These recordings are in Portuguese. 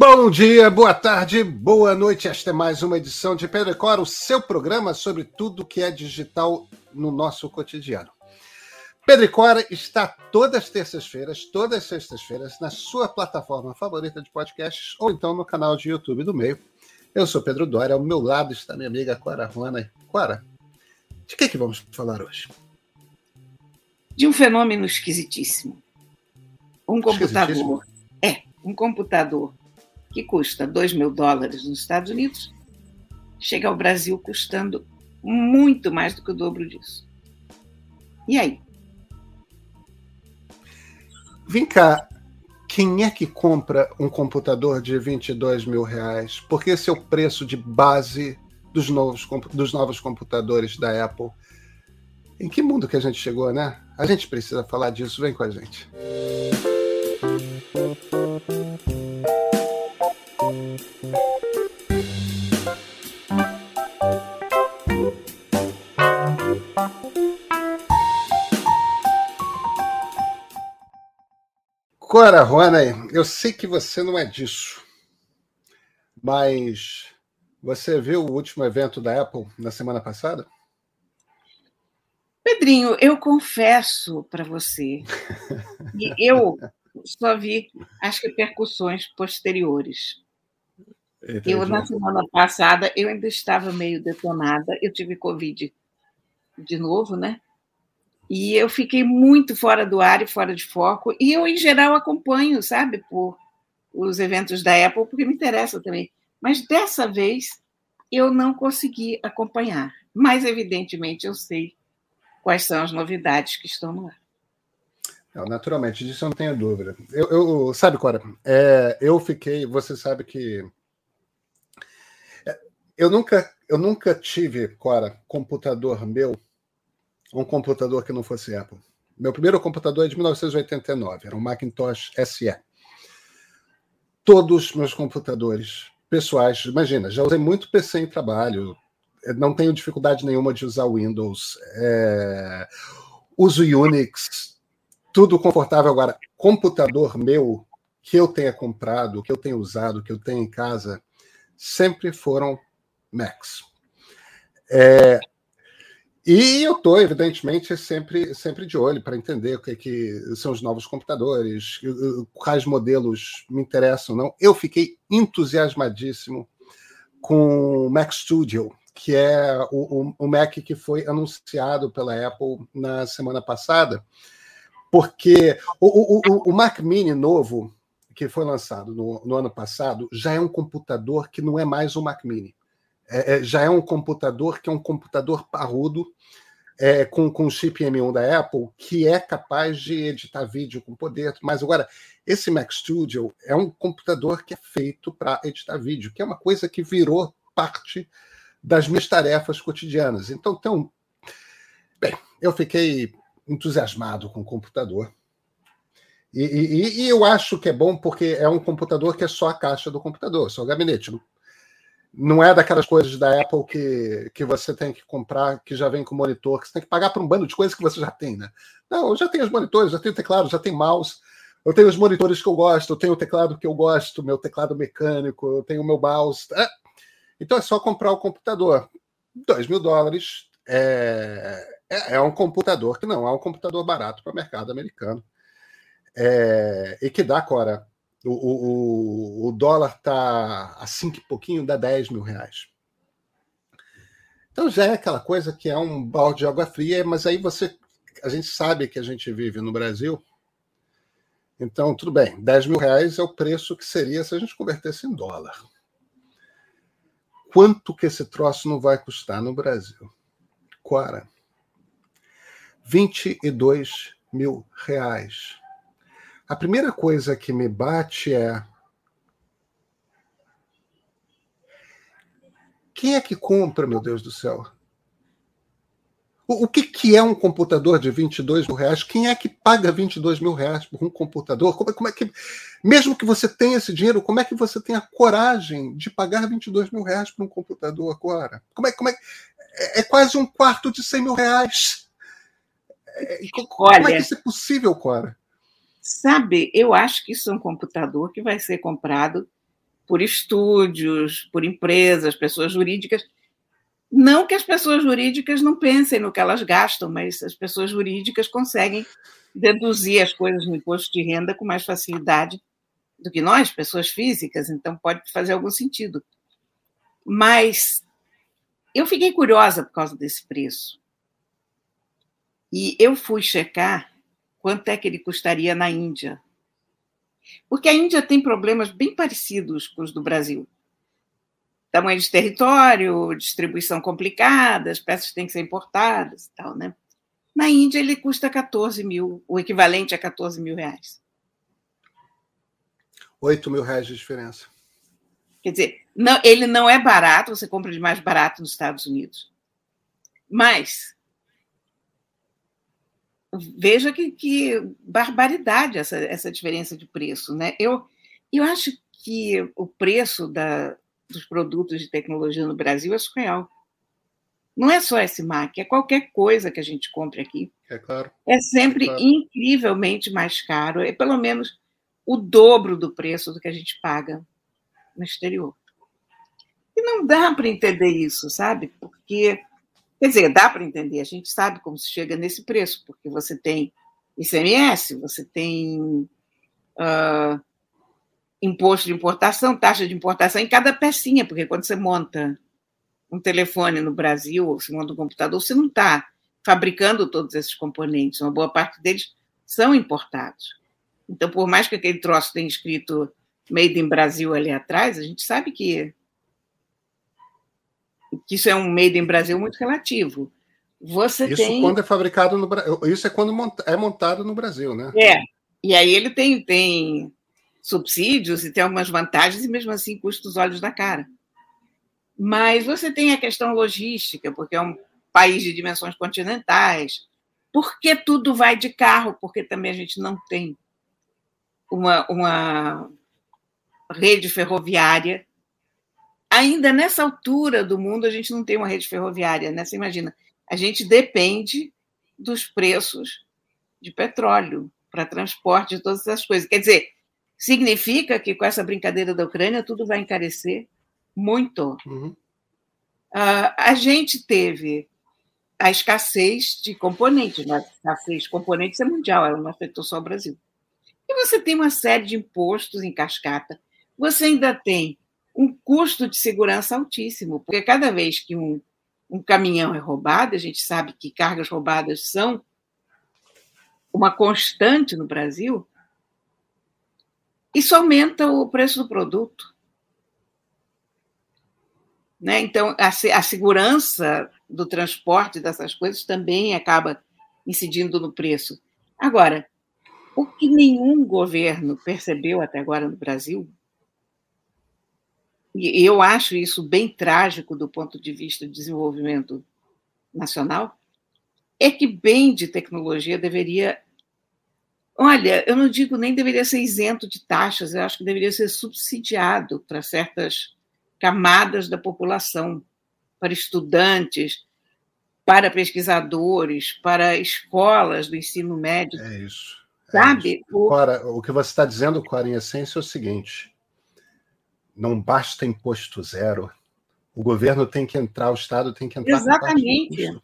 Bom dia, boa tarde, boa noite. Esta é mais uma edição de Pedro Cora, o seu programa sobre tudo que é digital no nosso cotidiano. Pedro Cora está todas as terças-feiras, todas as sextas-feiras, na sua plataforma favorita de podcasts ou então no canal de YouTube do Meio. Eu sou Pedro Dória, ao meu lado está minha amiga Cora Ruana. Cora, de que, é que vamos falar hoje? De um fenômeno esquisitíssimo. Um computador. É, um computador que custa 2 mil dólares nos Estados Unidos, chega ao Brasil custando muito mais do que o dobro disso. E aí? Vem cá, quem é que compra um computador de 22 mil reais? Porque esse é o preço de base dos novos, dos novos computadores da Apple. Em que mundo que a gente chegou, né? A gente precisa falar disso. Vem com a gente. Cora, Rona, eu sei que você não é disso, mas você viu o último evento da Apple na semana passada? Pedrinho, eu confesso para você, eu só vi as repercussões posteriores. Entendi. Eu, na semana passada, eu ainda estava meio detonada, eu tive Covid de novo, né? E eu fiquei muito fora do ar e fora de foco. E eu, em geral, acompanho, sabe, por os eventos da Apple, porque me interessa também. Mas dessa vez eu não consegui acompanhar. Mas, evidentemente, eu sei quais são as novidades que estão no ar. Não, naturalmente, disso eu não tenho dúvida. Eu, eu sabe, Cora, é, eu fiquei, você sabe que é, eu nunca, eu nunca tive, Cora, computador meu um computador que não fosse Apple. Meu primeiro computador é de 1989, era um Macintosh SE. Todos meus computadores pessoais, imagina, já usei muito PC em trabalho, não tenho dificuldade nenhuma de usar Windows, é, uso Unix, tudo confortável. Agora, computador meu, que eu tenha comprado, que eu tenha usado, que eu tenho em casa, sempre foram Macs. É, e eu estou, evidentemente, sempre, sempre de olho para entender o que, que são os novos computadores, quais modelos me interessam não. Eu fiquei entusiasmadíssimo com o Mac Studio, que é o, o, o, Mac que foi anunciado pela Apple na semana passada, porque o, o, o Mac Mini novo, que foi lançado no, no ano passado, já é um computador que não é mais um Mac Mini é, é, já é um computador que é um computador parrudo, é, com, com chip M1 da Apple, que é capaz de editar vídeo com poder. Mas agora, esse Mac Studio é um computador que é feito para editar vídeo, que é uma coisa que virou parte das minhas tarefas cotidianas. Então, então bem, eu fiquei entusiasmado com o computador. E, e, e, eu acho que é bom porque é um computador que é só a caixa do computador, só o gabinete não é daquelas coisas da Apple que, que você tem que comprar, que já vem com monitor, que você tem que pagar por um bando de coisas que você já tem, né? Não, eu já tenho os monitores, já tenho teclado, já tenho mouse, eu tenho os monitores que eu gosto, eu tenho o teclado que eu gosto, meu teclado mecânico, eu tenho o meu mouse. É. Então é só comprar o computador. Dois mil dólares é, é, é, um computador que não é um computador barato para o mercado americano. É, e que dá, Cora, o, o, o dólar está a cinco e pouquinho, dá 10 mil reais. Então já é aquela coisa que é um balde de água fria, mas aí você. A gente sabe que a gente vive no Brasil. Então, tudo bem, 10 mil reais é o preço que seria se a gente convertesse em dólar. Quanto que esse troço não vai custar no Brasil? Quara. 22 mil reais. A primeira coisa que me bate é. Quem é que compra, meu Deus do céu? O, o que, que é um computador de 22 mil reais? Quem é que paga 22 mil reais por um computador? Como, como é que, mesmo que você tenha esse dinheiro, como é que você tem a coragem de pagar 22 mil reais por um computador agora? Como é, como é, é, é quase um quarto de 100 mil reais. É, como é que isso é possível, Cora? Sabe, eu acho que isso é um computador que vai ser comprado por estúdios, por empresas, pessoas jurídicas. Não que as pessoas jurídicas não pensem no que elas gastam, mas as pessoas jurídicas conseguem deduzir as coisas no imposto de renda com mais facilidade do que nós, pessoas físicas, então pode fazer algum sentido. Mas eu fiquei curiosa por causa desse preço. E eu fui checar quanto é que ele custaria na Índia. Porque a Índia tem problemas bem parecidos com os do Brasil. Tamanho de território, distribuição complicada, as peças têm que ser importadas e tal, né? Na Índia ele custa 14 mil, o equivalente a 14 mil reais. 8 mil reais de diferença. Quer dizer, não, ele não é barato, você compra de mais barato nos Estados Unidos. Mas veja que, que barbaridade essa, essa diferença de preço. Né? Eu, eu acho que o preço da, dos produtos de tecnologia no Brasil é surreal. Não é só esse Mac, é qualquer coisa que a gente compre aqui. É claro. É sempre é claro. incrivelmente mais caro, é pelo menos o dobro do preço do que a gente paga no exterior. E não dá para entender isso, sabe? Porque Quer dizer, dá para entender, a gente sabe como se chega nesse preço, porque você tem ICMS, você tem uh, imposto de importação, taxa de importação em cada pecinha, porque quando você monta um telefone no Brasil, ou você monta um computador, você não está fabricando todos esses componentes, uma boa parte deles são importados. Então, por mais que aquele troço tenha escrito Made in Brasil ali atrás, a gente sabe que que isso é um made in Brasil muito relativo. Você isso tem... quando é fabricado no Brasil. Isso é quando é montado no Brasil, né? É. E aí ele tem, tem subsídios e tem algumas vantagens, e mesmo assim custa os olhos da cara. Mas você tem a questão logística, porque é um país de dimensões continentais. Por que tudo vai de carro? Porque também a gente não tem uma, uma rede ferroviária ainda nessa altura do mundo a gente não tem uma rede ferroviária, né? Você imagina, a gente depende dos preços de petróleo para transporte de todas essas coisas. Quer dizer, significa que com essa brincadeira da Ucrânia tudo vai encarecer muito. Uhum. Uh, a gente teve a escassez de componentes, né? a escassez de componentes é mundial, ela não afetou só o Brasil. E você tem uma série de impostos em cascata, você ainda tem custo de segurança altíssimo, porque cada vez que um, um caminhão é roubado, a gente sabe que cargas roubadas são uma constante no Brasil, isso aumenta o preço do produto. Né? Então, a, a segurança do transporte dessas coisas também acaba incidindo no preço. Agora, o que nenhum governo percebeu até agora no Brasil e eu acho isso bem trágico do ponto de vista do desenvolvimento nacional, é que bem de tecnologia deveria. Olha, eu não digo nem deveria ser isento de taxas, eu acho que deveria ser subsidiado para certas camadas da população, para estudantes, para pesquisadores, para escolas do ensino médio. É isso. É Sabe? Isso. Cora, o que você está dizendo, Cora, em essência, é o seguinte: não basta imposto zero. O governo tem que entrar, o Estado tem que entrar. Exatamente.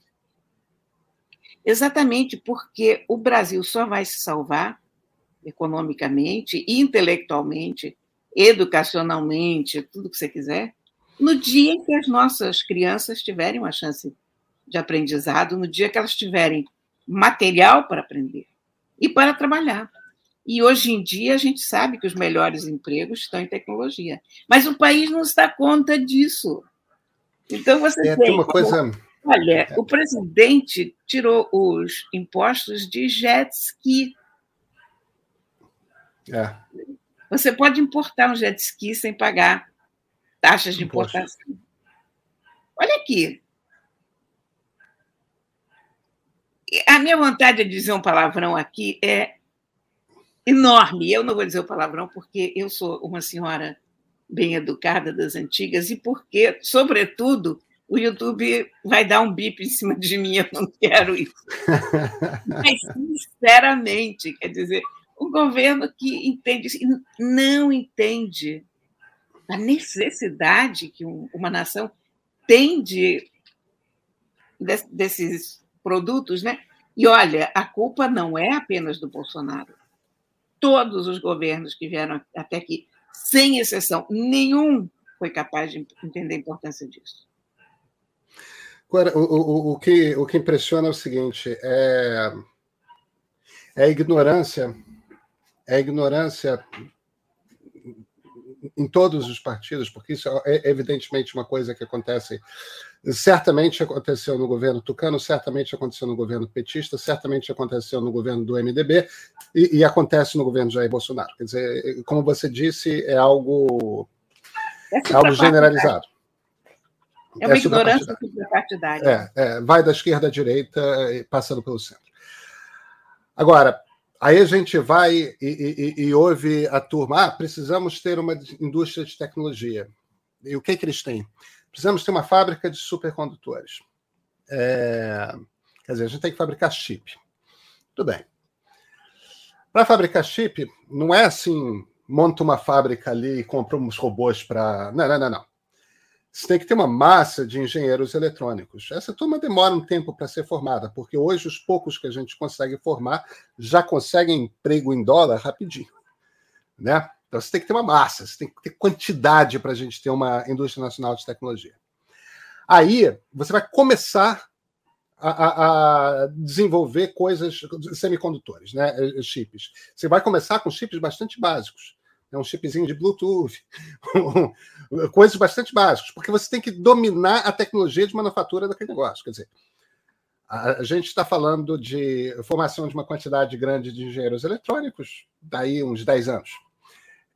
Exatamente, porque o Brasil só vai se salvar economicamente, intelectualmente, educacionalmente, tudo que você quiser, no dia em que as nossas crianças tiverem uma chance de aprendizado, no dia que elas tiverem material para aprender e para trabalhar. E hoje em dia a gente sabe que os melhores empregos estão em tecnologia. Mas o país não se dá conta disso. Então você é, tem uma coisa. Olha, o presidente tirou os impostos de jet ski. É. Você pode importar um jet ski sem pagar taxas de importação. Olha aqui. A minha vontade de dizer um palavrão aqui é enorme. Eu não vou dizer o palavrão porque eu sou uma senhora bem educada das antigas e porque, sobretudo, o YouTube vai dar um bip em cima de mim, eu não quero isso. Mas, sinceramente, quer dizer, um governo que entende, não entende a necessidade que uma nação tem de, desses produtos, né? E olha, a culpa não é apenas do Bolsonaro. Todos os governos que vieram até aqui, sem exceção, nenhum foi capaz de entender a importância disso. Agora, o, o, o, que, o que impressiona é o seguinte: é, é a ignorância, é a ignorância em todos os partidos, porque isso é evidentemente uma coisa que acontece, certamente aconteceu no governo Tucano, certamente aconteceu no governo petista, certamente aconteceu no governo do MDB e, e acontece no governo Jair Bolsonaro. Quer dizer, como você disse, é algo, é, é algo generalizado. É uma é ignorância partidária. É, é, vai da esquerda à direita, passando pelo centro. Agora, Aí a gente vai e, e, e, ouve a turma: ah, precisamos ter uma indústria de tecnologia. E o que, que eles têm? Precisamos ter uma fábrica de supercondutores. É... Quer dizer, a gente tem que fabricar chip. Tudo bem. Para fabricar chip, não é assim, monta uma fábrica ali e compra uns robôs para. Não, não, não, não você tem que ter uma massa de engenheiros eletrônicos. Essa turma demora um tempo para ser formada, porque hoje os poucos que a gente consegue formar já conseguem emprego em dólar rapidinho. Né? Então você tem que ter uma massa, você tem que ter quantidade para a gente ter uma indústria nacional de tecnologia. Aí você vai começar a, a, desenvolver coisas, semicondutores, né? chips. Você vai começar com chips bastante básicos é um chipzinho de Bluetooth, coisas bastante básicas, porque você tem que dominar a tecnologia de manufatura daquele negócio. Quer dizer, a gente está falando de formação de uma quantidade grande de engenheiros eletrônicos, daí uns 10 anos.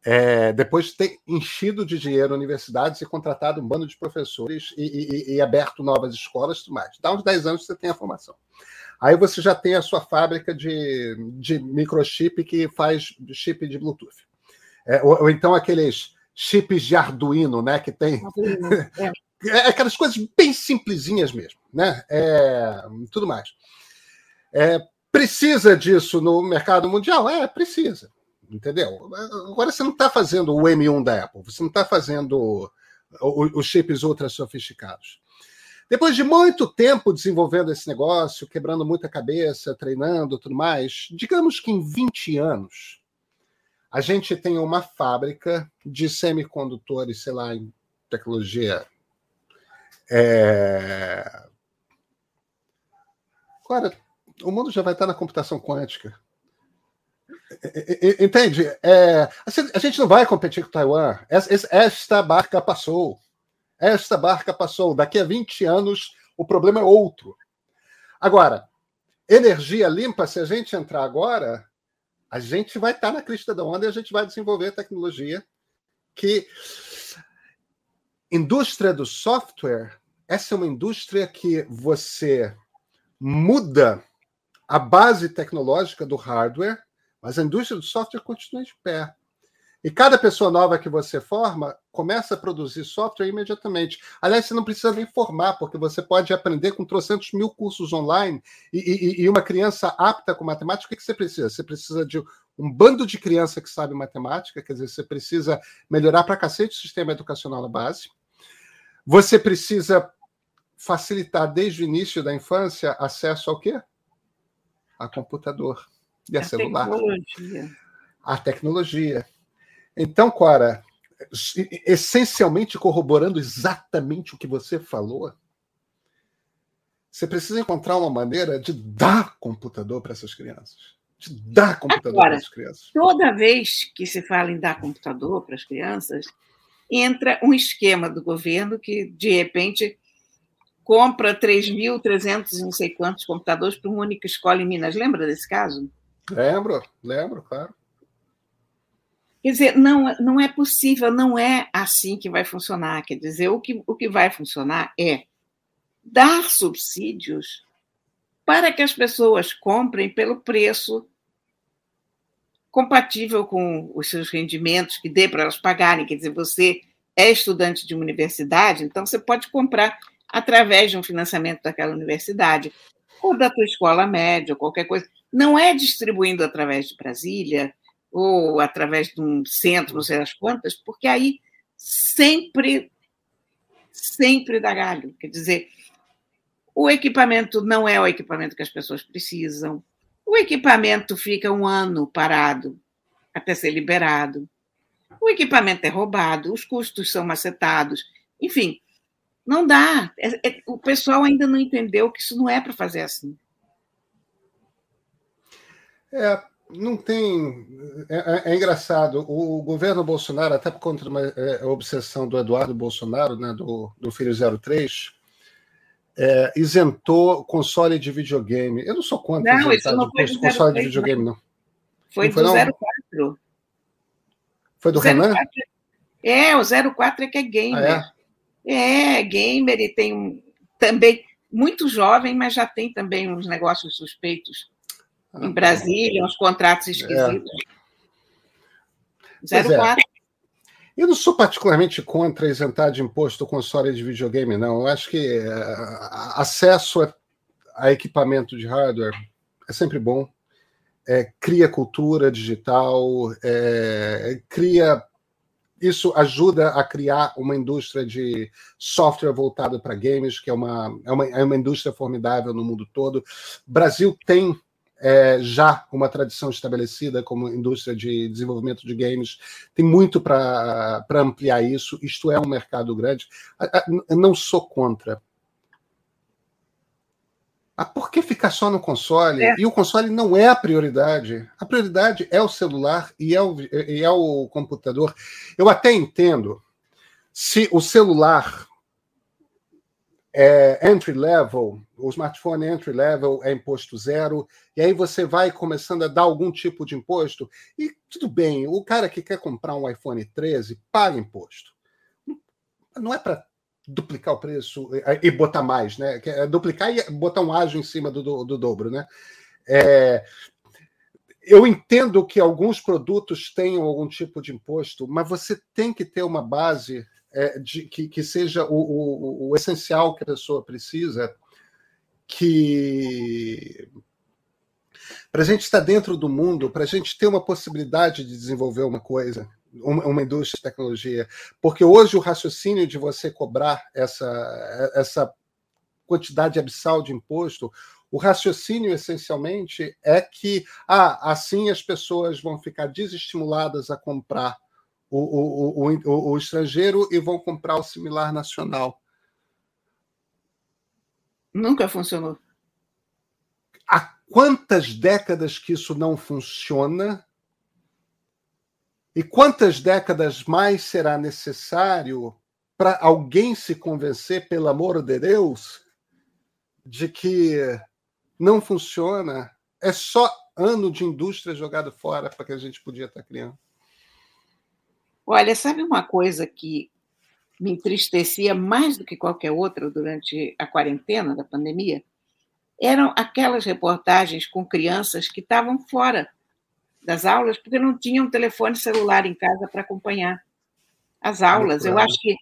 É, depois de ter enchido de dinheiro universidades e contratado um bando de professores e, e, e aberto novas escolas e tudo mais. Dá uns 10 anos você tem a formação. Aí você já tem a sua fábrica de, de microchip que faz chip de Bluetooth. É, ou, ou, então aqueles chips de Arduino, né? Que tem. É. é. aquelas coisas bem simplesinhas mesmo, né? É, tudo mais. É, precisa disso no mercado mundial? É, precisa. Entendeu? Agora você não está fazendo o M1 da Apple, você não está fazendo os chips ultra sofisticados. Depois de muito tempo desenvolvendo esse negócio, quebrando muita cabeça, treinando tudo mais, digamos que em 20 anos, a gente tem uma fábrica de semicondutores, sei lá, em tecnologia. É... Agora, o mundo já vai estar na computação quântica. Entende? É, a gente não vai competir com Taiwan. Esta barca passou. Esta barca passou. Daqui a 20 anos, o problema é outro. Agora, energia limpa, se a gente entrar agora, a gente vai estar na crista da onda e a gente vai desenvolver tecnologia que indústria do software, essa é uma indústria que você muda a base tecnológica do hardware, mas a indústria do software continua de pé. E cada pessoa nova que você forma começa a produzir software imediatamente. Aliás, você não precisa nem formar, porque você pode aprender com trocentos mil cursos online. E, e, e uma criança apta com matemática, o que, você precisa? Você precisa de um bando de criança que sabe matemática, quer dizer, você precisa melhorar para cacete o sistema educacional na base. Você precisa facilitar desde o início da infância acesso ao quê? A computador e a, a celular. Tecnologia. A tecnologia. Então, Cora, essencialmente corroborando exatamente o que você falou, você precisa encontrar uma maneira de dar computador para essas crianças. De dar computador Agora, para as crianças. Toda vez que se fala em dar computador para as crianças, entra um esquema do governo que, de repente, compra 3.300 e não sei quantos computadores para uma única escola em Minas. Lembra desse caso? Lembro, lembro, claro. Quer dizer, não, não é possível, não é assim que vai funcionar. Quer dizer, o que, o que vai funcionar é dar subsídios para que as pessoas comprem pelo preço compatível com os seus rendimentos, que dê para elas pagarem. Quer dizer, você é estudante de uma universidade, então você pode comprar através de um financiamento daquela universidade, ou da tua escola média, ou qualquer coisa. Não é distribuindo através de Brasília, ou através de um centro, não sei as quantas, porque aí sempre, sempre dá galho. Quer dizer, o equipamento não é o equipamento que as pessoas precisam, o equipamento fica um ano parado até ser liberado, o equipamento é roubado, os custos são macetados, enfim, não dá. É, é, o pessoal ainda não entendeu que isso não é para fazer assim. É, não tem. É, é, é, engraçado. O governo Bolsonaro, até por conta de uma é, obsessão do Eduardo Bolsonaro, né, do, do filho 03, é, isentou console de videogame. Eu não sou contra não, isso não foi de console 03, de videogame, não. Foi não do foi, 04. Foi do Renan? É, o 04 é que é gamer. Ah, é? é, gamer e tem um, também muito jovem, mas já tem também uns negócios suspeitos em Brasília, uns contratos é. esquisitos. É. 04. É. Eu não sou particularmente contra isentar de imposto o console de videogame, não. Eu acho que uh, acesso a, a, equipamento de hardware é sempre bom. É, cria cultura digital, é, cria. Isso ajuda a criar uma indústria de software voltada para games, que é uma, é, uma, é uma indústria formidável no mundo todo. Brasil tem é, já uma tradição estabelecida como indústria de desenvolvimento de games, tem muito para ampliar isso. Isto é um mercado grande. Não sou contra. Ah, por que ficar só no console? É. E o console não é a prioridade. A prioridade é o celular e é o, e é o computador. Eu até entendo se o celular é, entry level, o smartphone entry level é imposto zero, e aí você vai começando a dar algum tipo de imposto, e tudo bem, o cara que quer comprar um iPhone 13 paga imposto. Não é para duplicar o preço e botar mais, né? É duplicar e botar um ágio em cima do, do, do dobro, né? É, eu entendo que alguns produtos tenham algum tipo de imposto, mas você tem que ter uma base é, de, que, que seja o, o, o, essencial que a pessoa precisa, que para a gente estar dentro do mundo, para a gente ter uma possibilidade de desenvolver uma coisa, uma, uma, indústria de tecnologia, porque hoje o raciocínio de você cobrar essa, essa quantidade abissal de imposto, o raciocínio essencialmente é que ah, assim as pessoas vão ficar desestimuladas a comprar o, o, o, o, estrangeiro e vão comprar o similar nacional. Nunca funcionou. Há quantas décadas que isso não funciona? E quantas décadas mais será necessário para alguém se convencer, pelo amor de Deus, de que não funciona? É só ano de indústria jogado fora para que a gente podia estar criando. Olha, sabe uma coisa que me entristecia mais do que qualquer outra durante a quarentena da pandemia? Eram aquelas reportagens com crianças que estavam fora das aulas porque não tinham telefone celular em casa para acompanhar as aulas. Eu acho que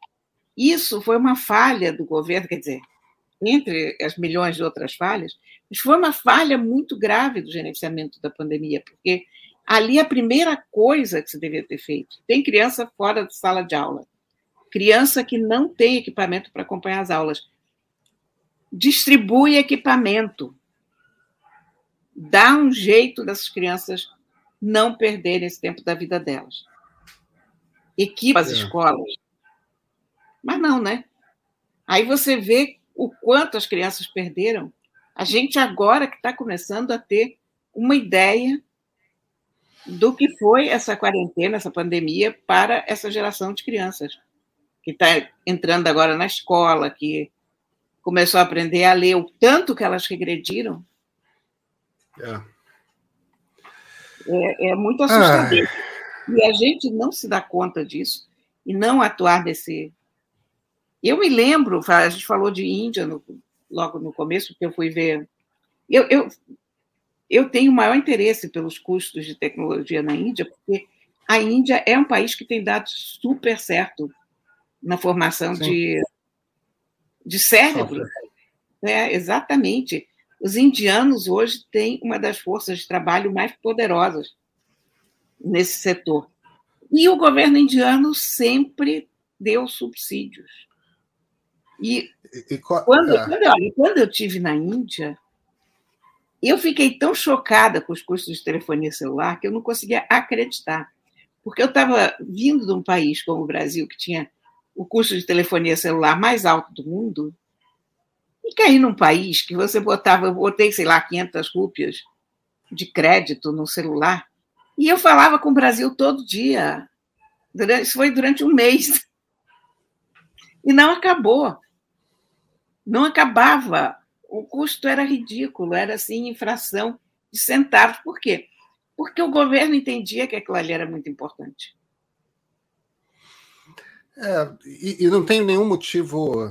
isso foi uma falha do governo, quer dizer, entre as milhões de outras falhas, mas foi uma falha muito grave do gerenciamento da pandemia, porque Ali a primeira coisa que se devia ter feito. Tem criança fora da sala de aula. Criança que não tem equipamento para acompanhar as aulas. Distribui equipamento. Dá um jeito dessas crianças não perderem esse tempo da vida delas. Equipa as é. escolas. Mas não, né? Aí você vê o quanto as crianças perderam. A gente agora que está começando a ter uma ideia do que foi essa quarentena, essa pandemia para essa geração de crianças que está entrando agora na escola, que começou a aprender a ler, o tanto que elas regrediram. É, é, é muito assustador. Ah. E a gente não se dá conta disso e não atuar nesse. Eu me lembro, a gente falou de Índia no, logo no começo, porque eu fui ver. Eu, eu eu tenho maior interesse pelos custos de tecnologia na Índia, porque a Índia é um país que tem dado super certo na formação de, de cérebro. É, exatamente. Os indianos hoje têm uma das forças de trabalho mais poderosas nesse setor. E o governo indiano sempre deu subsídios. E, e, quando, é. quando, olha, quando eu tive na Índia, eu fiquei tão chocada com os custos de telefonia celular que eu não conseguia acreditar. Porque eu estava vindo de um país como o Brasil, que tinha o custo de telefonia celular mais alto do mundo, e caí num país que você botava, eu botei, sei lá, 500 rúpias de crédito no celular, e eu falava com o Brasil todo dia. Isso foi durante um mês. E não acabou. Não acabava. O custo era ridículo, era assim, infração de centavos. Por quê? Porque o governo entendia que aquilo ali era muito importante. É, e, e, não tem nenhum motivo.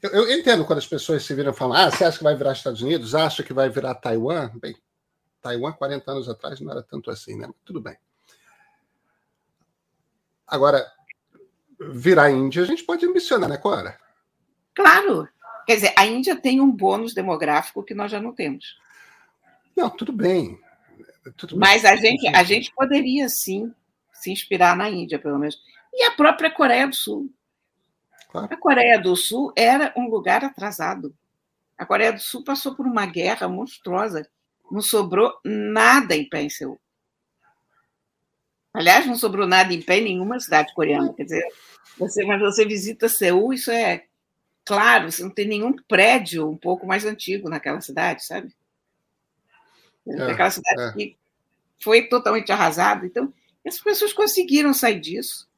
Eu, eu, entendo quando as pessoas se viram e falam: ah, você acha que vai virar Estados Unidos? Acha que vai virar Taiwan? Bem, Taiwan, 40 anos atrás, não era tanto assim, né? Tudo bem. Agora, virar Índia, a gente pode ambicionar, né, Cora? Claro. Quer dizer, a Índia tem um bônus demográfico que nós já não temos. Não, tudo bem. Tudo Mas bem. a gente, a gente poderia sim se inspirar na Índia, pelo menos. E a própria Coreia do Sul. Claro. A Coreia do Sul era um lugar atrasado. A Coreia do Sul passou por uma guerra monstruosa. Não sobrou nada em pé em Seul. Aliás, não sobrou nada em pé em nenhuma cidade coreana. Quer dizer, você, mas você visita Seul, isso é claro, você não tem nenhum prédio um pouco mais antigo naquela cidade, sabe? É, Aquela cidade é. que foi totalmente arrasada. Então, as pessoas conseguiram sair disso,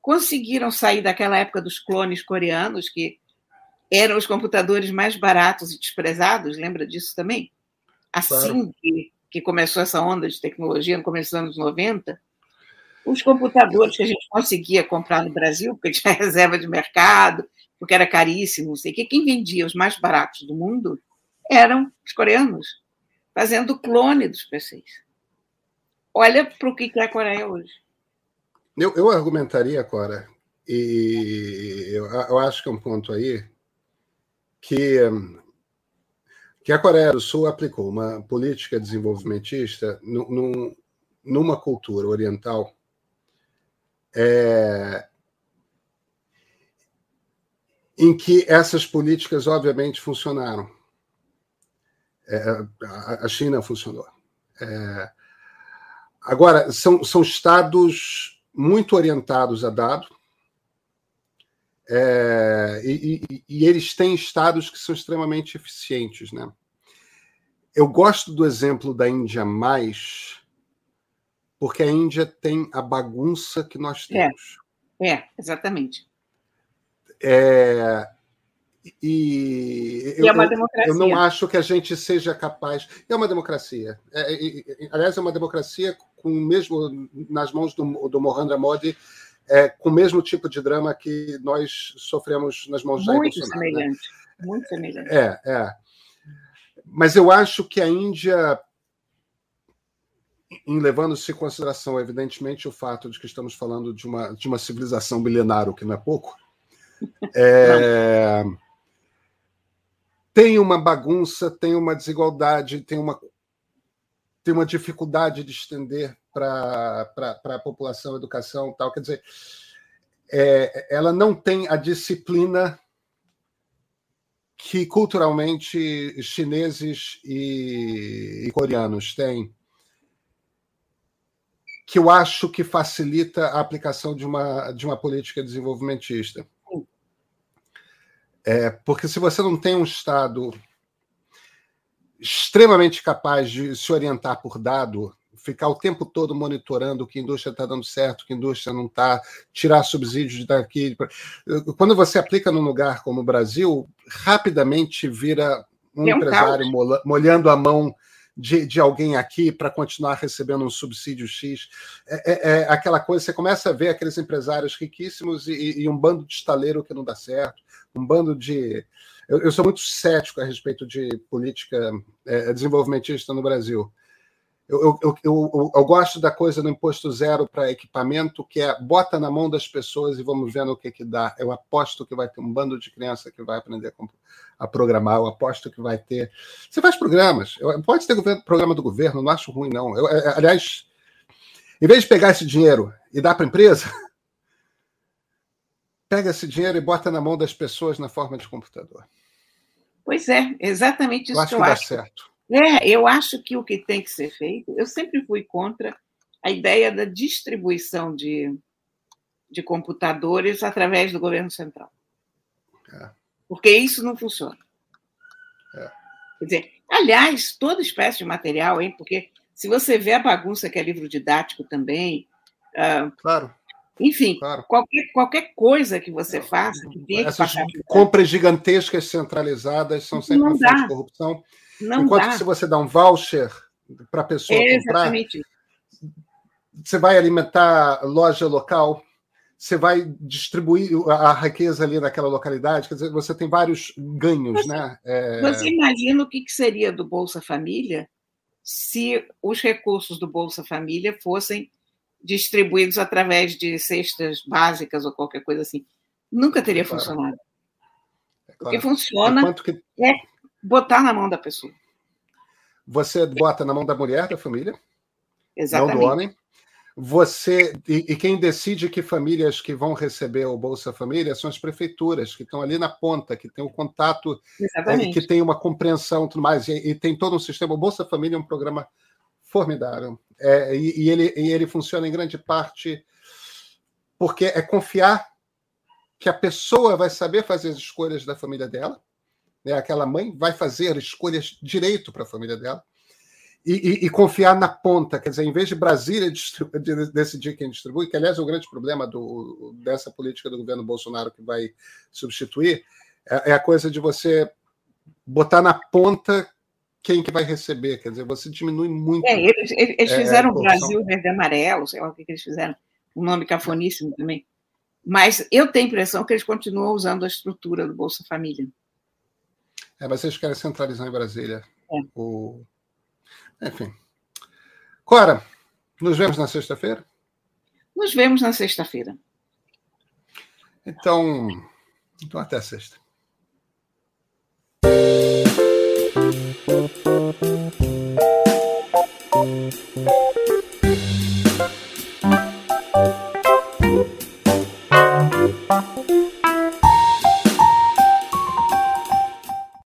conseguiram sair daquela época dos clones coreanos, que eram os computadores mais baratos e desprezados, lembra disso também? Assim claro. que, que começou essa onda de tecnologia no começo dos anos 90, os computadores que a gente conseguia comprar no Brasil, porque tinha reserva de mercado, porque era caríssimo, não sei o que. Quem vendia os mais baratos do mundo eram os coreanos, fazendo clone dos PCs. Olha para o que é a Coreia hoje. Eu, eu argumentaria, Cora, e eu, eu, acho que é um ponto aí que, que a Coreia do Sul aplicou uma política desenvolvimentista num, numa cultura oriental é, em que essas políticas, obviamente, funcionaram. É, a China funcionou. É, agora, são, são estados muito orientados a dado, é, e, e, eles têm estados que são extremamente eficientes. Né? Eu gosto do exemplo da Índia mais, porque a Índia tem a bagunça que nós é, temos. É, é exatamente. É, e, e é uma eu, democracia. eu não acho que a gente seja capaz. É uma democracia. É, é, aliás, é uma democracia com mesmo nas mãos do, do Mohandra Modi, é, com o mesmo tipo de drama que nós sofremos nas mãos de Jair Muito. Né? Semelhante. Né? Muito semelhante. É, é. Mas eu acho que a Índia, em levando-se em consideração, evidentemente, o fato de que estamos falando de uma, de uma civilização milenar, o que não é pouco, é, tem uma bagunça, tem uma desigualdade, tem uma, tem uma dificuldade de estender para a população, educação tal. Quer dizer, é, ela não tem a disciplina que culturalmente chineses e, e coreanos têm, que eu acho que facilita a aplicação de uma, de uma política desenvolvimentista. É, porque se você não tem um Estado extremamente capaz de se orientar por dado, ficar o tempo todo monitorando que a indústria está dando certo, que a indústria não está, tirar subsídios daqui. Quando você aplica num lugar como o Brasil, rapidamente vira um, um empresário molhando a mão de, de alguém aqui para continuar recebendo um subsídio X. É, é, é, aquela coisa, você começa a ver aqueles empresários riquíssimos e, e um bando de estaleiro que não dá certo, um bando de. Eu, eu sou muito cético a respeito de política é, desenvolvimentista no Brasil. Eu, eu, eu, gosto da coisa do imposto zero para equipamento, que é bota na mão das pessoas e vamos vendo o que, que dá. Eu aposto que vai ter um bando de criança que vai aprender a programar, eu aposto que vai ter. Você faz programas, pode ter programa do governo, não acho ruim, não. Eu, é, aliás, em vez de pegar esse dinheiro e dar para a empresa, pega esse dinheiro e bota na mão das pessoas na forma de computador. Pois é, exatamente isso eu acho que eu acho. certo. É, eu acho que o que tem que ser feito, eu sempre fui contra a ideia da distribuição de, de computadores através do governo central. É. Porque isso não funciona. É. Quer dizer, aliás, toda espécie de material, hein? Porque se você vê a bagunça que é livro didático também. Uh, claro. Enfim, claro. qualquer, qualquer coisa que você faça. Que Essas compras gigantescas centralizadas são sempre uma fonte de corrupção. Não Enquanto dá. que se você dá um voucher para a pessoa é comprar, exatamente. você vai alimentar loja local, você vai distribuir a riqueza ali naquela localidade, quer dizer, você tem vários ganhos, você, né? É... Você imagina o que seria do Bolsa Família se os recursos do Bolsa Família fossem distribuídos através de cestas básicas ou qualquer coisa assim. Nunca teria é claro. funcionado. É claro. O que funciona que... é botar na mão da pessoa. Você bota na mão da mulher da família, Exatamente. não do homem. Você e, e, quem decide que famílias que vão receber o Bolsa Família são as prefeituras que estão ali na ponta, que tem o um contato, é, que tem uma compreensão, tudo mais e, e, tem todo um sistema. O Bolsa Família é um programa formidável é, e, e, ele, e ele funciona em grande parte porque é confiar que a pessoa vai saber fazer as escolhas da família dela, né? Aquela mãe vai fazer escolhas direito para a família dela e, e, e, confiar na ponta, quer dizer, em vez de Brasília decidir quem distribui, que aliás é o grande problema do, dessa política do governo Bolsonaro que vai substituir, é, é a coisa de você botar na ponta quem que vai receber, quer dizer, você diminui muito. É, eles, eles é, fizeram o Brasil verde e amarelo, sei lá o que, que eles fizeram, um nome cafoníssimo também. Mas eu tenho a impressão que eles continuam usando a estrutura do Bolsa Família. É, mas eles querem centralizar em Brasília é. o, enfim. Cora, nos vemos na sexta-feira? Nos vemos na sexta-feira. Então, então até sexta.